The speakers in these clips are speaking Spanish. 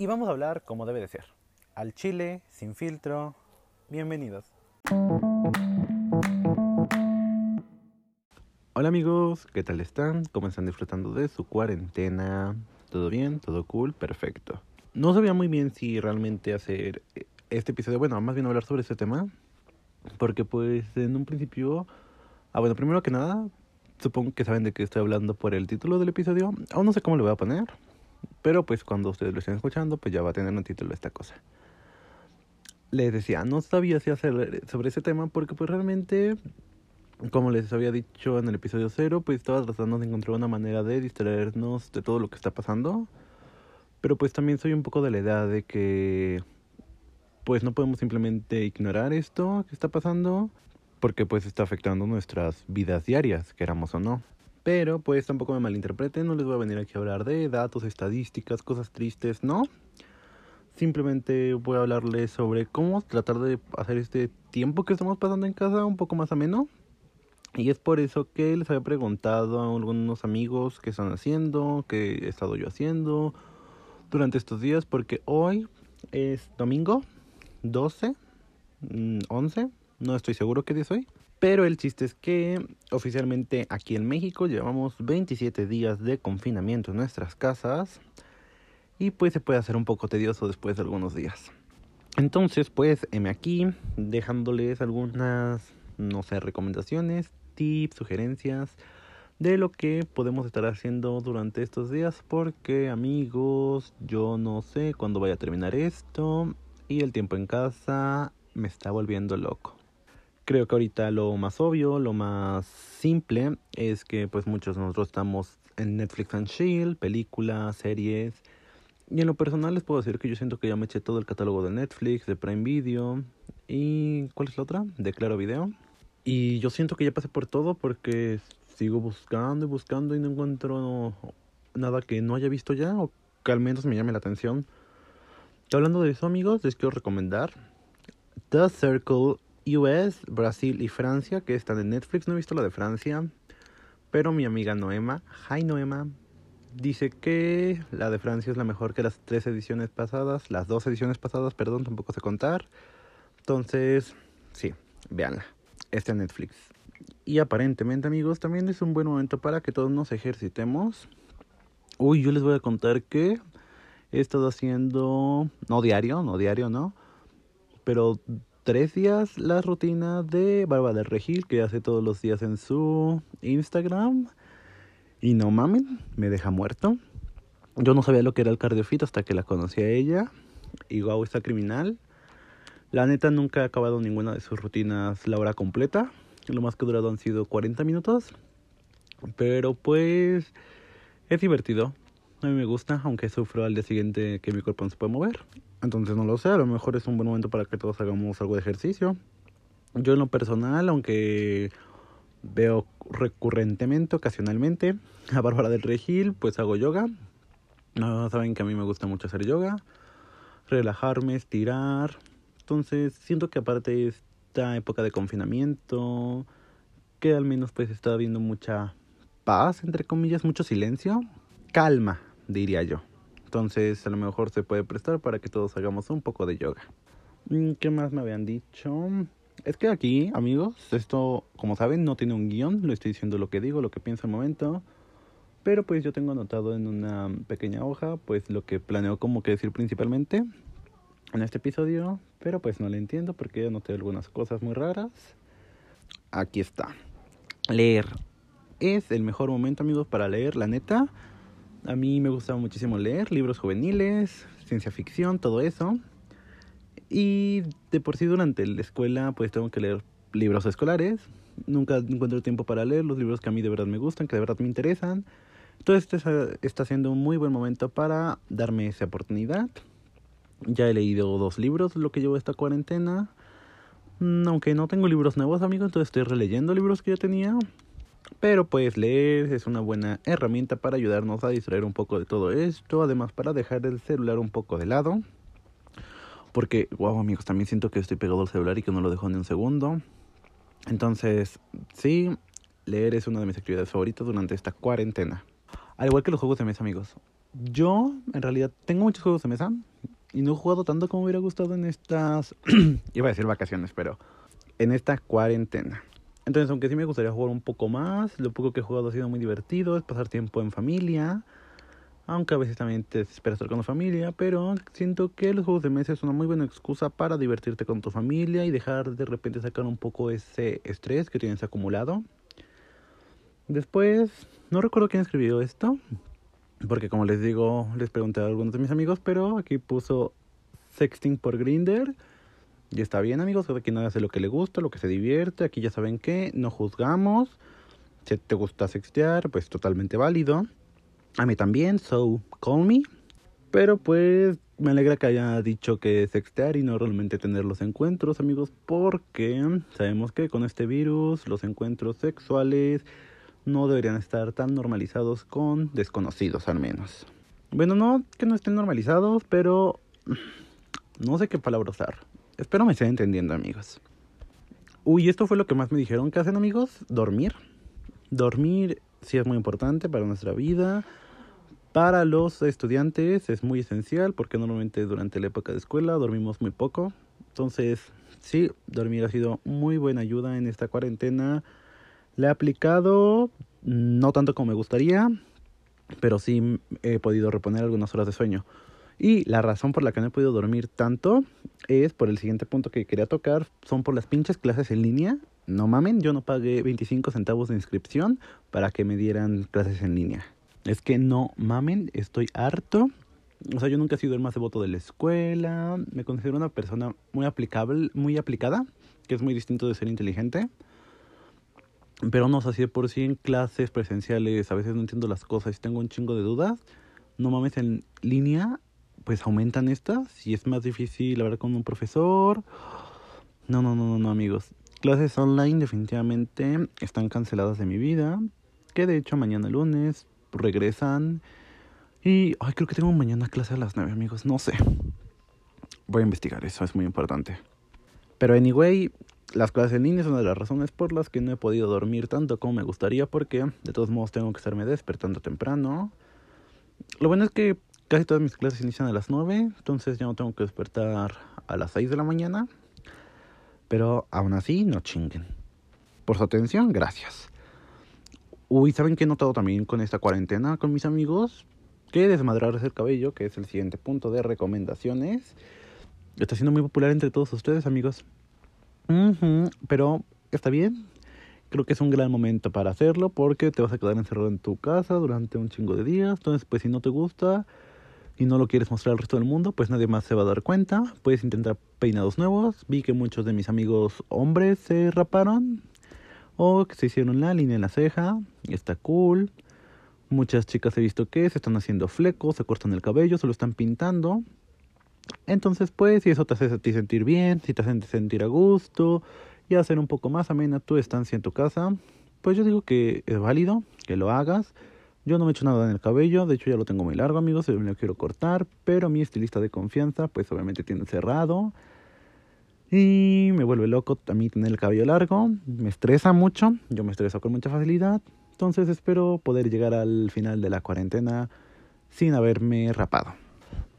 y vamos a hablar como debe de ser. Al chile, sin filtro. Bienvenidos. Hola amigos, ¿qué tal están? ¿Cómo están disfrutando de su cuarentena? ¿Todo bien? ¿Todo cool? Perfecto. No sabía muy bien si realmente hacer este episodio, bueno, más bien hablar sobre este tema, porque pues en un principio, ah bueno, primero que nada, supongo que saben de qué estoy hablando por el título del episodio, aún no sé cómo le voy a poner, pero pues cuando ustedes lo estén escuchando, pues ya va a tener un título esta cosa. Les decía, no sabía si hacer sobre ese tema porque pues realmente, como les había dicho en el episodio cero, pues estaba tratando de encontrar una manera de distraernos de todo lo que está pasando. Pero pues también soy un poco de la edad de que pues no podemos simplemente ignorar esto que está pasando porque pues está afectando nuestras vidas diarias, queramos o no. Pero pues tampoco me malinterpreten, no les voy a venir aquí a hablar de datos, estadísticas, cosas tristes, no. Simplemente voy a hablarles sobre cómo tratar de hacer este tiempo que estamos pasando en casa un poco más ameno. Y es por eso que les había preguntado a algunos amigos qué están haciendo, qué he estado yo haciendo durante estos días, porque hoy es domingo 12, 11, mm, no estoy seguro qué día es hoy. Pero el chiste es que oficialmente aquí en México llevamos 27 días de confinamiento en nuestras casas y pues se puede hacer un poco tedioso después de algunos días. Entonces pues heme aquí dejándoles algunas, no sé, recomendaciones, tips, sugerencias de lo que podemos estar haciendo durante estos días porque amigos, yo no sé cuándo vaya a terminar esto y el tiempo en casa me está volviendo loco. Creo que ahorita lo más obvio, lo más simple es que pues muchos de nosotros estamos en Netflix and Chill, películas, series. Y en lo personal les puedo decir que yo siento que ya me eché todo el catálogo de Netflix, de Prime Video y ¿cuál es la otra? De Claro Video. Y yo siento que ya pasé por todo porque sigo buscando y buscando y no encuentro nada que no haya visto ya o que al menos me llame la atención. Hablando de eso amigos, les quiero recomendar The Circle US, Brasil y Francia, que están en Netflix. No he visto la de Francia, pero mi amiga Noema, hi Noema, dice que la de Francia es la mejor que las tres ediciones pasadas, las dos ediciones pasadas, perdón, tampoco sé contar. Entonces, sí, véanla. Está en Netflix. Y aparentemente, amigos, también es un buen momento para que todos nos ejercitemos. Uy, yo les voy a contar que he estado haciendo, no diario, no diario, no, pero tres días la rutina de Barba del Regil que hace todos los días en su Instagram. Y no mamen, me deja muerto. Yo no sabía lo que era el cardiofito hasta que la conocí a ella. Y wow, está criminal. La neta nunca he acabado ninguna de sus rutinas la hora completa. Lo más que he durado han sido 40 minutos. Pero pues es divertido. A mí me gusta, aunque sufro al día siguiente que mi cuerpo no se puede mover. Entonces no lo sé, a lo mejor es un buen momento para que todos hagamos algo de ejercicio. Yo en lo personal, aunque veo recurrentemente, ocasionalmente, a Bárbara del Regil, pues hago yoga. No, saben que a mí me gusta mucho hacer yoga, relajarme, estirar. Entonces siento que aparte de esta época de confinamiento, que al menos pues está habiendo mucha paz, entre comillas, mucho silencio, calma, diría yo. Entonces a lo mejor se puede prestar para que todos hagamos un poco de yoga. Mm, ¿Qué más me habían dicho? Es que aquí, amigos, esto, como saben, no tiene un guion. Lo estoy diciendo lo que digo, lo que pienso al momento. Pero pues yo tengo anotado en una pequeña hoja, pues lo que planeo como que decir principalmente en este episodio. Pero pues no le entiendo porque anoté algunas cosas muy raras. Aquí está. Leer. Es el mejor momento, amigos, para leer, la neta. A mí me gusta muchísimo leer libros juveniles, ciencia ficción, todo eso. Y de por sí durante la escuela pues tengo que leer libros escolares. Nunca encuentro tiempo para leer los libros que a mí de verdad me gustan, que de verdad me interesan. Entonces este está siendo un muy buen momento para darme esa oportunidad. Ya he leído dos libros lo que llevo esta cuarentena. Mm, aunque no tengo libros nuevos amigos, entonces estoy releyendo libros que ya tenía. Pero pues leer es una buena herramienta para ayudarnos a distraer un poco de todo esto, además para dejar el celular un poco de lado. Porque, wow amigos, también siento que estoy pegado al celular y que no lo dejo ni un segundo. Entonces, sí, leer es una de mis actividades favoritas durante esta cuarentena. Al igual que los juegos de mesa, amigos. Yo, en realidad, tengo muchos juegos de mesa y no he jugado tanto como me hubiera gustado en estas, iba a decir vacaciones, pero en esta cuarentena. Entonces, aunque sí me gustaría jugar un poco más, lo poco que he jugado ha sido muy divertido, es pasar tiempo en familia, aunque a veces también te esperas estar con la familia, pero siento que los juegos de mesa es una muy buena excusa para divertirte con tu familia y dejar de repente sacar un poco ese estrés que tienes acumulado. Después, no recuerdo quién escribió esto, porque como les digo, les pregunté a algunos de mis amigos, pero aquí puso sexting por Grinder. Y está bien, amigos, cada quien hace lo que le gusta, lo que se divierte. Aquí ya saben que no juzgamos. Si te gusta sextear, pues totalmente válido. A mí también, so call me. Pero pues me alegra que haya dicho que sextear y no realmente tener los encuentros, amigos, porque sabemos que con este virus los encuentros sexuales no deberían estar tan normalizados con desconocidos al menos. Bueno, no que no estén normalizados, pero no sé qué palabra usar. Espero me estén entendiendo, amigos. Uy, esto fue lo que más me dijeron que hacen, amigos. Dormir. Dormir sí es muy importante para nuestra vida. Para los estudiantes es muy esencial porque normalmente durante la época de escuela dormimos muy poco. Entonces, sí, dormir ha sido muy buena ayuda en esta cuarentena le he aplicado, no tanto como me gustaría, pero sí he podido reponer algunas horas de sueño. Y la razón por la que no he podido dormir tanto es por el siguiente punto que quería tocar, son por las pinches clases en línea. No mamen, yo no pagué 25 centavos de inscripción para que me dieran clases en línea. Es que no mamen, estoy harto. O sea, yo nunca he sido el más devoto de la escuela. Me considero una persona muy aplicable, muy aplicada, que es muy distinto de ser inteligente. Pero no, o sea, si de por sí en clases presenciales a veces no entiendo las cosas y tengo un chingo de dudas, no mames, en línea pues aumentan estas y es más difícil hablar con un profesor. No, no, no, no, no, amigos. Clases online definitivamente están canceladas de mi vida. Que de hecho mañana lunes regresan. Y, ay, creo que tengo mañana clase a las 9, amigos. No sé. Voy a investigar eso, es muy importante. Pero anyway, las clases en línea son una de las razones por las que no he podido dormir tanto como me gustaría porque de todos modos tengo que estarme despertando temprano. Lo bueno es que casi todas mis clases inician a las 9, entonces ya no tengo que despertar a las 6 de la mañana. Pero aún así, no chinguen. Por su atención, gracias. Uy, ¿saben qué he notado también con esta cuarentena con mis amigos? Que desmadrarse el cabello, que es el siguiente punto de recomendaciones, está siendo muy popular entre todos ustedes, amigos pero está bien. Creo que es un gran momento para hacerlo porque te vas a quedar encerrado en tu casa durante un chingo de días. Entonces, pues si no te gusta y no lo quieres mostrar al resto del mundo, pues nadie más se va a dar cuenta. Puedes intentar peinados nuevos. Vi que muchos de mis amigos hombres se raparon o que se hicieron la línea en la ceja. Está cool. Muchas chicas he visto que se están haciendo flecos, se cortan el cabello, se lo están pintando. Entonces, pues, si eso te hace ti sentir bien, si te hace sentir a gusto y hacer un poco más amena tu estancia en tu casa, pues yo digo que es válido que lo hagas. Yo no me he hecho nada en el cabello, de hecho ya lo tengo muy largo, amigos, me lo quiero cortar, pero mi estilista de confianza, pues obviamente tiene cerrado. Y me vuelve loco a mí tener el cabello largo, me estresa mucho, yo me estreso con mucha facilidad, entonces espero poder llegar al final de la cuarentena sin haberme rapado.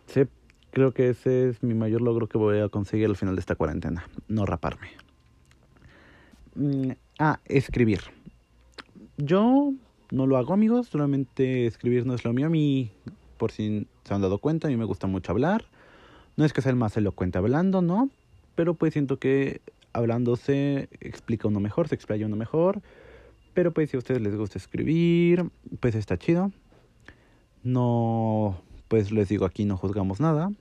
Sí, Creo que ese es mi mayor logro que voy a conseguir al final de esta cuarentena, no raparme. Mm, ah, escribir. Yo no lo hago, amigos, solamente escribir no es lo mío. A mí, por si se han dado cuenta, a mí me gusta mucho hablar. No es que sea el más elocuente hablando, ¿no? Pero pues siento que hablando se explica uno mejor, se explaya uno mejor. Pero pues si a ustedes les gusta escribir, pues está chido. No pues les digo, aquí no juzgamos nada.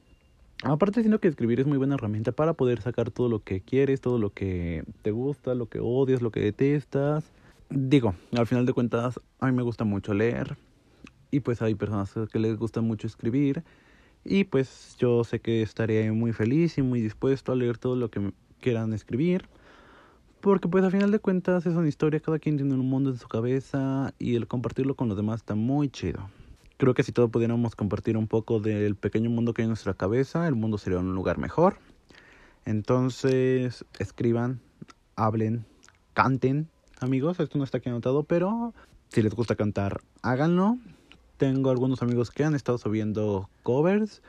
Aparte, siento que escribir es muy buena herramienta para poder sacar todo lo que quieres, todo lo que te gusta, lo que odias, lo que detestas. Digo, al final de cuentas, a mí me gusta mucho leer. Y pues hay personas que les gusta mucho escribir. Y pues yo sé que estaré muy feliz y muy dispuesto a leer todo lo que quieran escribir. Porque pues al final de cuentas es una historia, cada quien tiene un mundo en su cabeza y el compartirlo con los demás está muy chido. Creo que si todos pudiéramos compartir un poco del pequeño mundo que hay en nuestra cabeza, el mundo sería un lugar mejor. Entonces, escriban, hablen, canten, amigos. Esto no está aquí anotado, pero si les gusta cantar, háganlo. tengo algunos amigos que han estado subiendo covers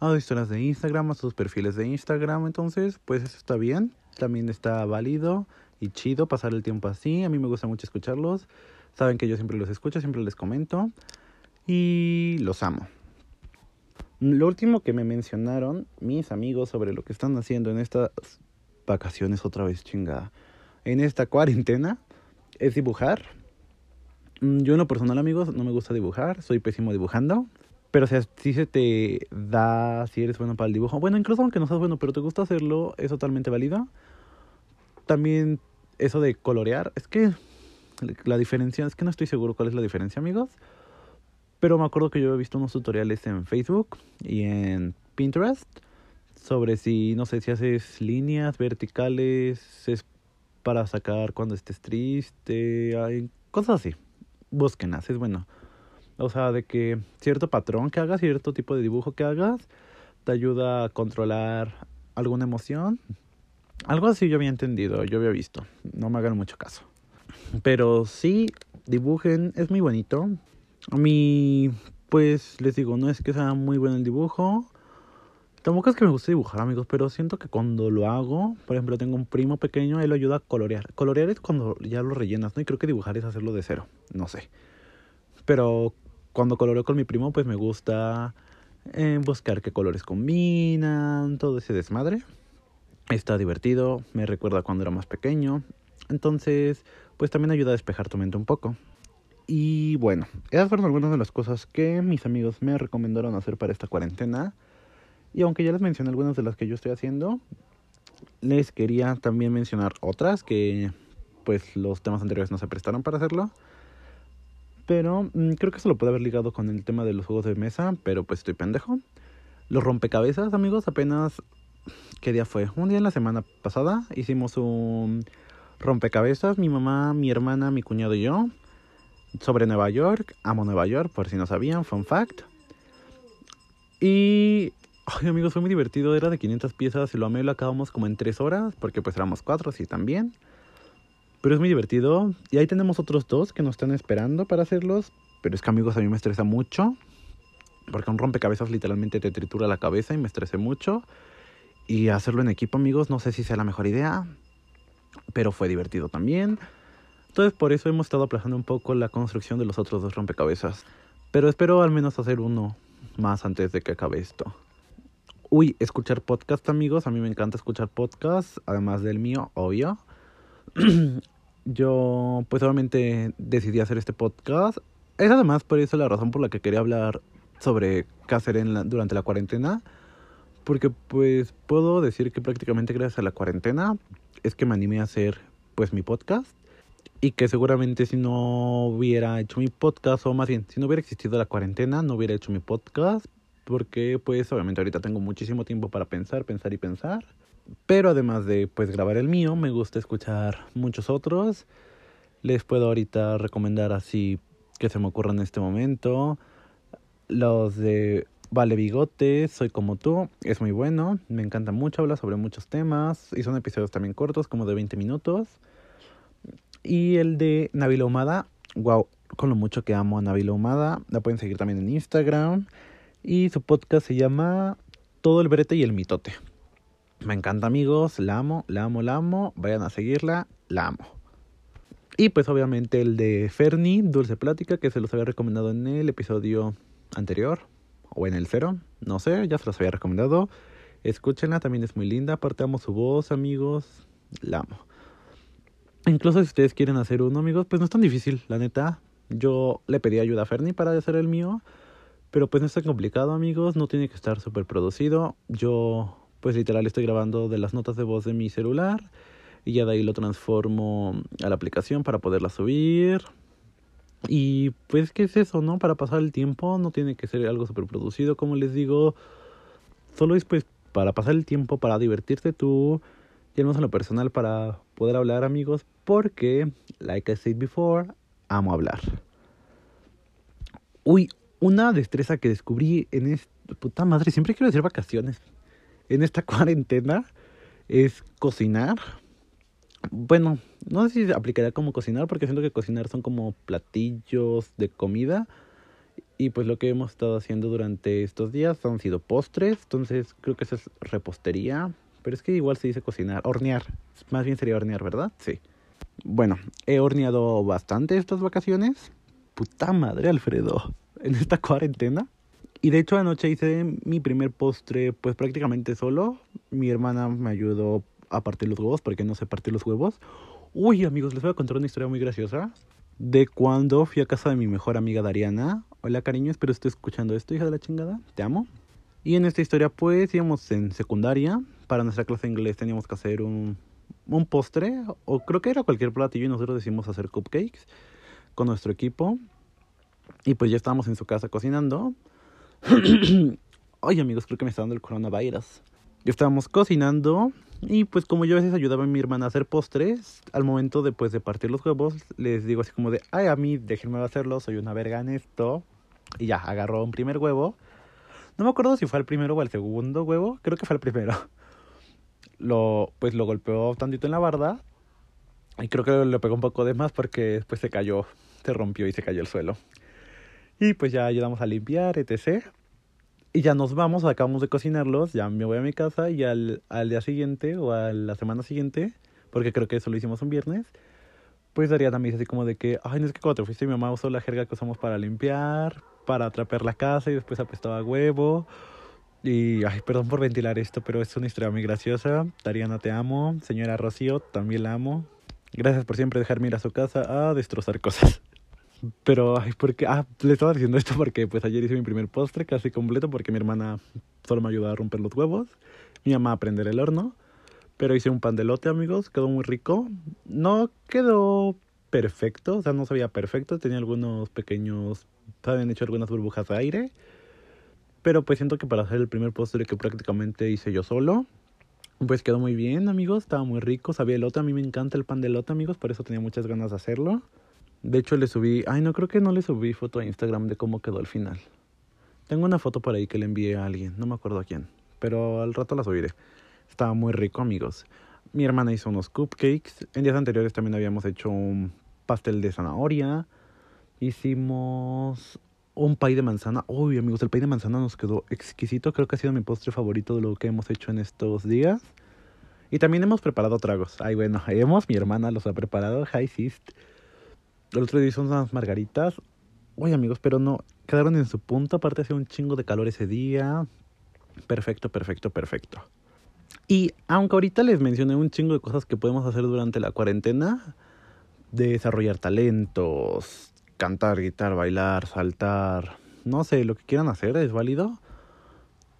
a historias de Instagram, a sus perfiles de Instagram. Entonces, pues eso está bien. También está válido y chido pasar el tiempo así. A mí me gusta mucho escucharlos. Saben que yo siempre los escucho, siempre les comento. Y los amo. Lo último que me mencionaron mis amigos sobre lo que están haciendo en estas vacaciones otra vez chingada. En esta cuarentena es dibujar. Mm, yo en lo personal, amigos, no me gusta dibujar, soy pésimo dibujando. Pero o sea, si se te da, si eres bueno para el dibujo, bueno, incluso aunque no seas bueno, pero te gusta hacerlo, es totalmente válido. También eso de colorear, es que la diferencia, es que no estoy seguro cuál es la diferencia, amigos. Pero me acuerdo que yo he visto unos tutoriales en Facebook y en Pinterest sobre si, no sé, si haces líneas verticales, es para sacar cuando estés triste, hay cosas así. Búsquenlas, es bueno. O sea, de que cierto patrón que hagas, cierto tipo de dibujo que hagas, te ayuda a controlar alguna emoción. Algo así yo había entendido, yo había visto. No me hagan mucho caso. Pero sí, dibujen, es muy bonito. A mí, pues les digo, no es que sea muy bueno el dibujo. Tampoco es que me guste dibujar, amigos, pero siento que cuando lo hago, por ejemplo, tengo un primo pequeño, él lo ayuda a colorear. Colorear es cuando ya lo rellenas, ¿no? Y creo que dibujar es hacerlo de cero, no sé. Pero cuando coloreo con mi primo, pues me gusta eh, buscar qué colores combinan, todo ese desmadre. Está divertido, me recuerda cuando era más pequeño. Entonces, pues también ayuda a despejar tu mente un poco. Y bueno, esas fueron algunas de las cosas que mis amigos me recomendaron hacer para esta cuarentena. Y aunque ya les mencioné algunas de las que yo estoy haciendo, les quería también mencionar otras que pues los temas anteriores no se prestaron para hacerlo. Pero mm, creo que eso lo puede haber ligado con el tema de los juegos de mesa, pero pues estoy pendejo. Los rompecabezas, amigos, apenas... ¿Qué día fue? Un día en la semana pasada hicimos un rompecabezas, mi mamá, mi hermana, mi cuñado y yo, sobre Nueva York. Amo Nueva York, por si no sabían, fun fact. Y... Ay, amigos, fue muy divertido, era de 500 piezas y lo amé, lo acabamos como en 3 horas, porque pues éramos 4, sí, también. Pero es muy divertido. Y ahí tenemos otros dos que nos están esperando para hacerlos. Pero es que amigos, a mí me estresa mucho. Porque un rompecabezas literalmente te tritura la cabeza y me estresé mucho. Y hacerlo en equipo, amigos, no sé si sea la mejor idea. Pero fue divertido también. Entonces por eso hemos estado aplazando un poco la construcción de los otros dos rompecabezas. Pero espero al menos hacer uno más antes de que acabe esto. Uy, escuchar podcast amigos. A mí me encanta escuchar podcast. Además del mío, obvio. yo pues obviamente decidí hacer este podcast. Es además por eso la razón por la que quería hablar sobre qué hacer en durante la cuarentena. Porque pues puedo decir que prácticamente gracias a la cuarentena es que me animé a hacer pues mi podcast. Y que seguramente si no hubiera hecho mi podcast, o más bien, si no hubiera existido la cuarentena, no hubiera hecho mi podcast. Porque pues obviamente ahorita tengo muchísimo tiempo para pensar, pensar y pensar. Pero además de pues grabar el mío, me gusta escuchar muchos otros. Les puedo ahorita recomendar así que se me ocurra en este momento. Los de Vale Bigote, Soy como tú, es muy bueno, me encanta mucho, habla sobre muchos temas y son episodios también cortos, como de 20 minutos. Y el de Navila Humada, wow, con lo mucho que amo a Navila Humada, la pueden seguir también en Instagram. Y su podcast se llama Todo el Brete y el Mitote. Me encanta amigos, la amo, la amo, la amo. Vayan a seguirla, la amo. Y pues obviamente el de Fernie, Dulce Plática, que se los había recomendado en el episodio anterior. O en el cero, no sé, ya se los había recomendado. Escúchenla, también es muy linda. Aparte amo su voz, amigos. La amo. Incluso si ustedes quieren hacer uno, amigos, pues no es tan difícil, la neta. Yo le pedí ayuda a Fernie para hacer el mío. Pero pues no es tan complicado, amigos. No tiene que estar súper producido. Yo pues literal estoy grabando de las notas de voz de mi celular y ya de ahí lo transformo a la aplicación para poderla subir. Y pues, ¿qué es eso, no? Para pasar el tiempo, no tiene que ser algo super producido, como les digo. Solo es pues para pasar el tiempo, para divertirte tú. Y además en lo personal para poder hablar, amigos, porque, like I said before, amo hablar. Uy, una destreza que descubrí en esta puta madre, siempre quiero decir vacaciones en esta cuarentena es cocinar. Bueno, no sé si aplicaría como cocinar, porque siento que cocinar son como platillos de comida. Y pues lo que hemos estado haciendo durante estos días han sido postres, entonces creo que eso es repostería, pero es que igual se dice cocinar, hornear, más bien sería hornear, ¿verdad? Sí. Bueno, he horneado bastante estas vacaciones. Puta madre, Alfredo, en esta cuarentena. Y de hecho anoche hice mi primer postre pues prácticamente solo. Mi hermana me ayudó a partir los huevos porque no sé partir los huevos. Uy amigos, les voy a contar una historia muy graciosa de cuando fui a casa de mi mejor amiga Dariana. Hola cariño, espero estés escuchando esto, hija de la chingada. Te amo. Y en esta historia pues íbamos en secundaria. Para nuestra clase de inglés teníamos que hacer un, un postre. O creo que era cualquier platillo y nosotros decidimos hacer cupcakes con nuestro equipo. Y pues ya estábamos en su casa cocinando. Ay amigos, creo que me está dando el coronavirus. Ya estábamos cocinando y pues como yo a veces ayudaba a mi hermana a hacer postres, al momento de, pues, de partir los huevos, les digo así como de, ay, a mí déjenme hacerlo, soy una verga en esto. Y ya, agarró un primer huevo. No me acuerdo si fue el primero o el segundo huevo, creo que fue el primero. Lo, pues lo golpeó tantito en la barda y creo que le pegó un poco de más porque después se cayó, se rompió y se cayó el suelo. Y pues ya ayudamos a limpiar, etc. Y ya nos vamos, acabamos de cocinarlos, ya me voy a mi casa y al, al día siguiente o a la semana siguiente, porque creo que eso lo hicimos un viernes, pues Daría también así como de que, ay, no es que cuando te fuiste mi mamá usó la jerga que usamos para limpiar, para trapear la casa y después apestaba huevo. Y, ay, perdón por ventilar esto, pero es una historia muy graciosa. Dariana, te amo. Señora Rocío, también la amo. Gracias por siempre dejarme ir a su casa a destrozar cosas. Pero, ay, porque, ah, le estaba diciendo esto porque pues ayer hice mi primer postre casi completo porque mi hermana solo me ayudó a romper los huevos, mi mamá a prender el horno, pero hice un pan de lote, amigos, quedó muy rico. No quedó perfecto, o sea, no sabía perfecto, tenía algunos pequeños, habían hecho algunas burbujas de aire, pero pues siento que para hacer el primer postre que prácticamente hice yo solo, pues quedó muy bien, amigos, estaba muy rico, sabía elote, a mí me encanta el pan de lote, amigos, por eso tenía muchas ganas de hacerlo. De hecho, le subí. Ay, no creo que no le subí foto a Instagram de cómo quedó al final. Tengo una foto por ahí que le envié a alguien, no me acuerdo a quién. Pero al rato la subiré. Estaba muy rico, amigos. Mi hermana hizo unos cupcakes. En días anteriores también habíamos hecho un pastel de zanahoria. Hicimos un pay de manzana. Uy, amigos, el pay de manzana nos quedó exquisito. Creo que ha sido mi postre favorito de lo que hemos hecho en estos días. Y también hemos preparado tragos. Ay, bueno, hemos, mi hermana los ha preparado. Hi. El otro día hizo unas margaritas. Uy, amigos, pero no. Quedaron en su punto. Aparte, hacía un chingo de calor ese día. Perfecto, perfecto, perfecto. Y aunque ahorita les mencioné un chingo de cosas que podemos hacer durante la cuarentena, desarrollar talentos, cantar, guitar, bailar, saltar, no sé, lo que quieran hacer es válido.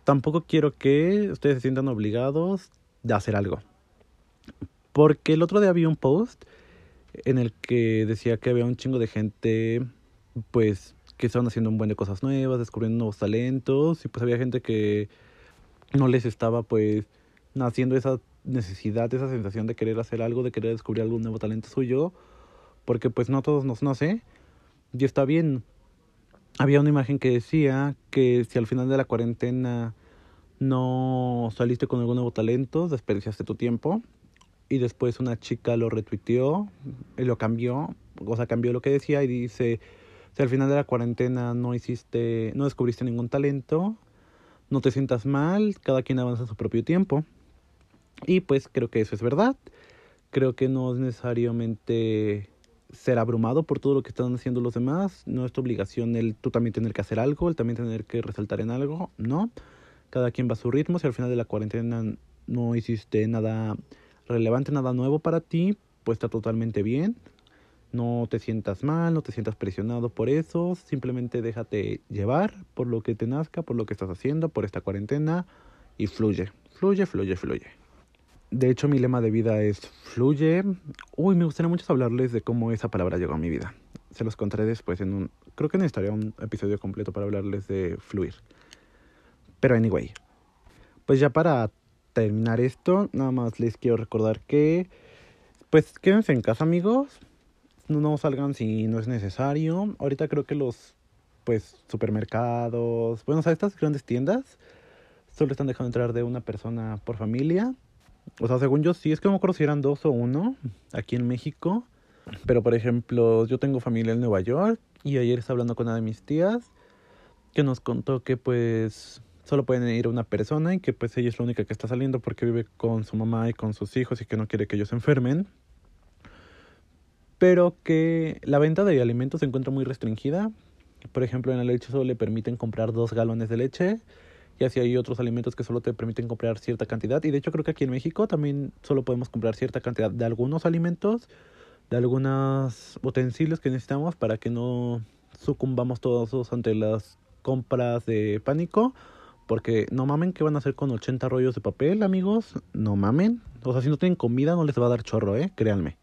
Tampoco quiero que ustedes se sientan obligados de hacer algo. Porque el otro día vi un post en el que decía que había un chingo de gente, pues, que estaban haciendo un buen de cosas nuevas, descubriendo nuevos talentos, y pues había gente que no les estaba, pues, naciendo esa necesidad, esa sensación de querer hacer algo, de querer descubrir algún nuevo talento suyo, porque pues no todos nos nace, y está bien. Había una imagen que decía que si al final de la cuarentena no saliste con algún nuevo talento, desperdiciaste tu tiempo y después una chica lo retuiteó y lo cambió, o sea, cambió lo que decía y dice, si al final de la cuarentena no hiciste, no descubriste ningún talento, no te sientas mal, cada quien avanza a su propio tiempo. Y pues creo que eso es verdad. Creo que no es necesariamente ser abrumado por todo lo que están haciendo los demás. No es tu obligación el tú también tener que hacer algo, el también tener que resaltar en algo. No. Cada quien va a su ritmo. Si al final de la cuarentena no hiciste nada relevante, nada nuevo para ti, pues está totalmente bien. No te sientas mal, no te sientas presionado por eso, simplemente déjate llevar por lo que te nazca, por lo que estás haciendo, por esta cuarentena y fluye, fluye, fluye, fluye. De hecho, mi lema de vida es fluye. Uy, me gustaría mucho hablarles de cómo esa palabra llegó a mi vida. Se los contaré después en un... Creo que necesitaría un episodio completo para hablarles de fluir. Pero anyway. Pues ya para terminar esto, nada más les quiero recordar que, pues quédense en casa amigos, no salgan si no es necesario. Ahorita creo que los, pues, supermercados, bueno, o sea, estas grandes tiendas, solo están dejando entrar de una persona por familia. O sea, según yo sí, es que no me acuerdo si eran dos o uno aquí en México. Pero por ejemplo, yo tengo familia en Nueva York y ayer estaba hablando con una de mis tías que nos contó que pues solo pueden ir una persona y que pues ella es la única que está saliendo porque vive con su mamá y con sus hijos y que no quiere que ellos se enfermen. Pero que la venta de alimentos se encuentra muy restringida. Por ejemplo, en la leche solo le permiten comprar dos galones de leche y así hay otros alimentos que solo te permiten comprar cierta cantidad. Y de hecho creo que aquí en México también solo podemos comprar cierta cantidad de algunos alimentos, de algunos utensilios que necesitamos para que no sucumbamos todos ante las compras de pánico. Porque no mamen que van a hacer con 80 rollos de papel, amigos. No mamen. O sea, si no tienen comida no les va a dar chorro, eh. Créanme.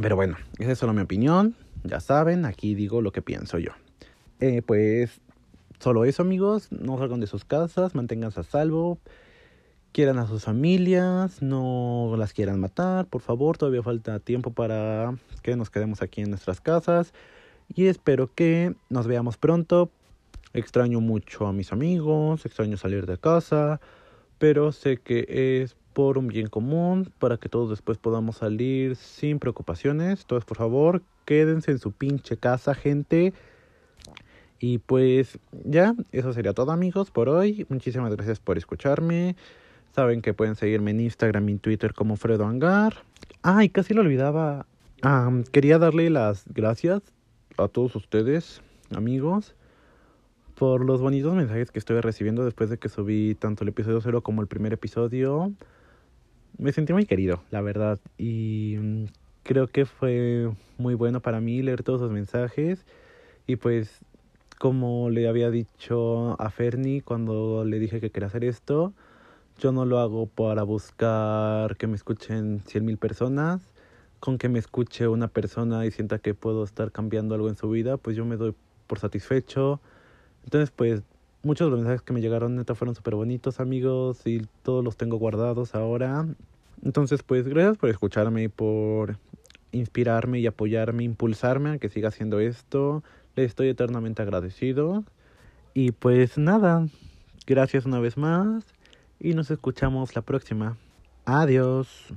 Pero bueno, esa es solo mi opinión. Ya saben, aquí digo lo que pienso yo. Eh, pues Solo eso, amigos. No salgan de sus casas, manténganse a salvo. Quieran a sus familias, no las quieran matar, por favor. Todavía falta tiempo para que nos quedemos aquí en nuestras casas. Y espero que nos veamos pronto. Extraño mucho a mis amigos, extraño salir de casa, pero sé que es por un bien común, para que todos después podamos salir sin preocupaciones. Entonces, por favor, quédense en su pinche casa, gente. Y pues ya, eso sería todo amigos por hoy. Muchísimas gracias por escucharme. Saben que pueden seguirme en Instagram y en Twitter como Fredo Angar. Ay, casi lo olvidaba. quería darle las gracias a todos ustedes, amigos, por los bonitos mensajes que estoy recibiendo después de que subí tanto el episodio cero como el primer episodio. Me sentí muy querido, la verdad. Y mm, creo que fue muy bueno para mí leer todos los mensajes. Y pues como le había dicho a Fernie cuando le dije que quería hacer esto, yo no lo hago para buscar que me escuchen cien mil personas. Con que me escuche una persona y sienta que puedo estar cambiando algo en su vida, pues yo me doy por satisfecho. Entonces, pues muchos de los mensajes que me llegaron neta fueron súper bonitos, amigos, y todos los tengo guardados ahora. Entonces, pues gracias por escucharme y por inspirarme y apoyarme, impulsarme a que siga haciendo esto estoy eternamente agradecido. Y pues nada, gracias una vez más y nos escuchamos la próxima. Adiós.